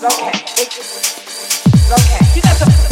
Okay. Okay. You got some.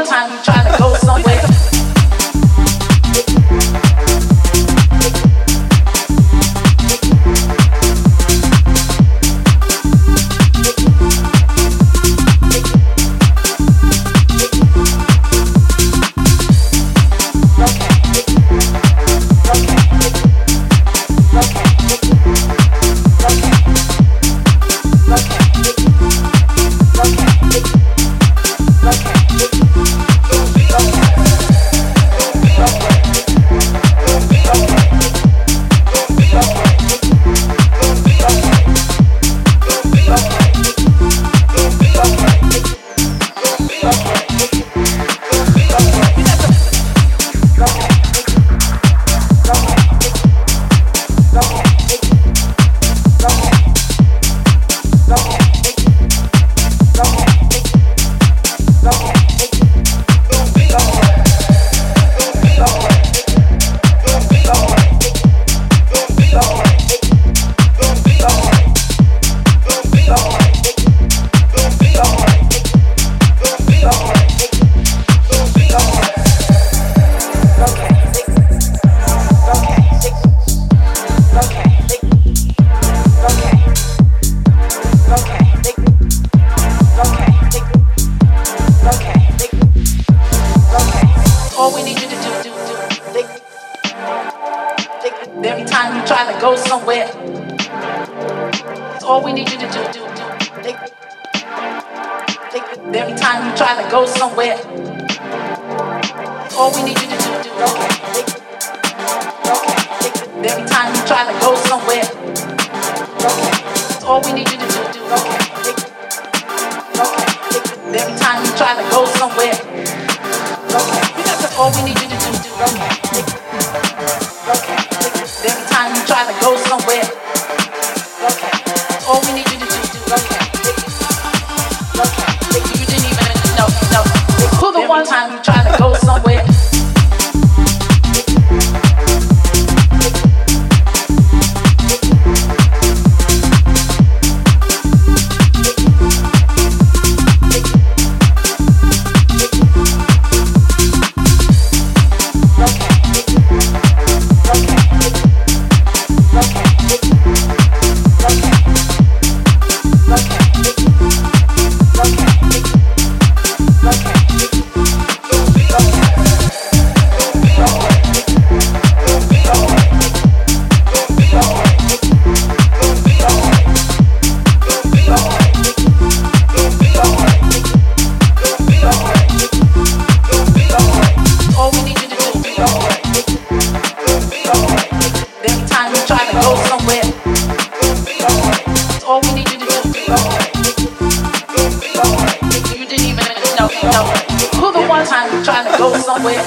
all time. Go somewhere. It's all we need you to do, do, do. Think, think every time you try to go somewhere. All we need you to do, do. Okay, think. Think every time you try to go somewhere. Okay, all we need you to do, do. Okay, think, okay. Think every time you try to go somewhere. Okay, that's all we need you to do, do. Okay, one time Every time you try to go somewhere. All we need you to do. You didn't even know. Who the one time to go somewhere?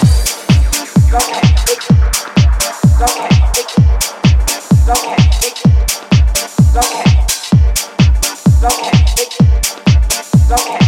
Okay.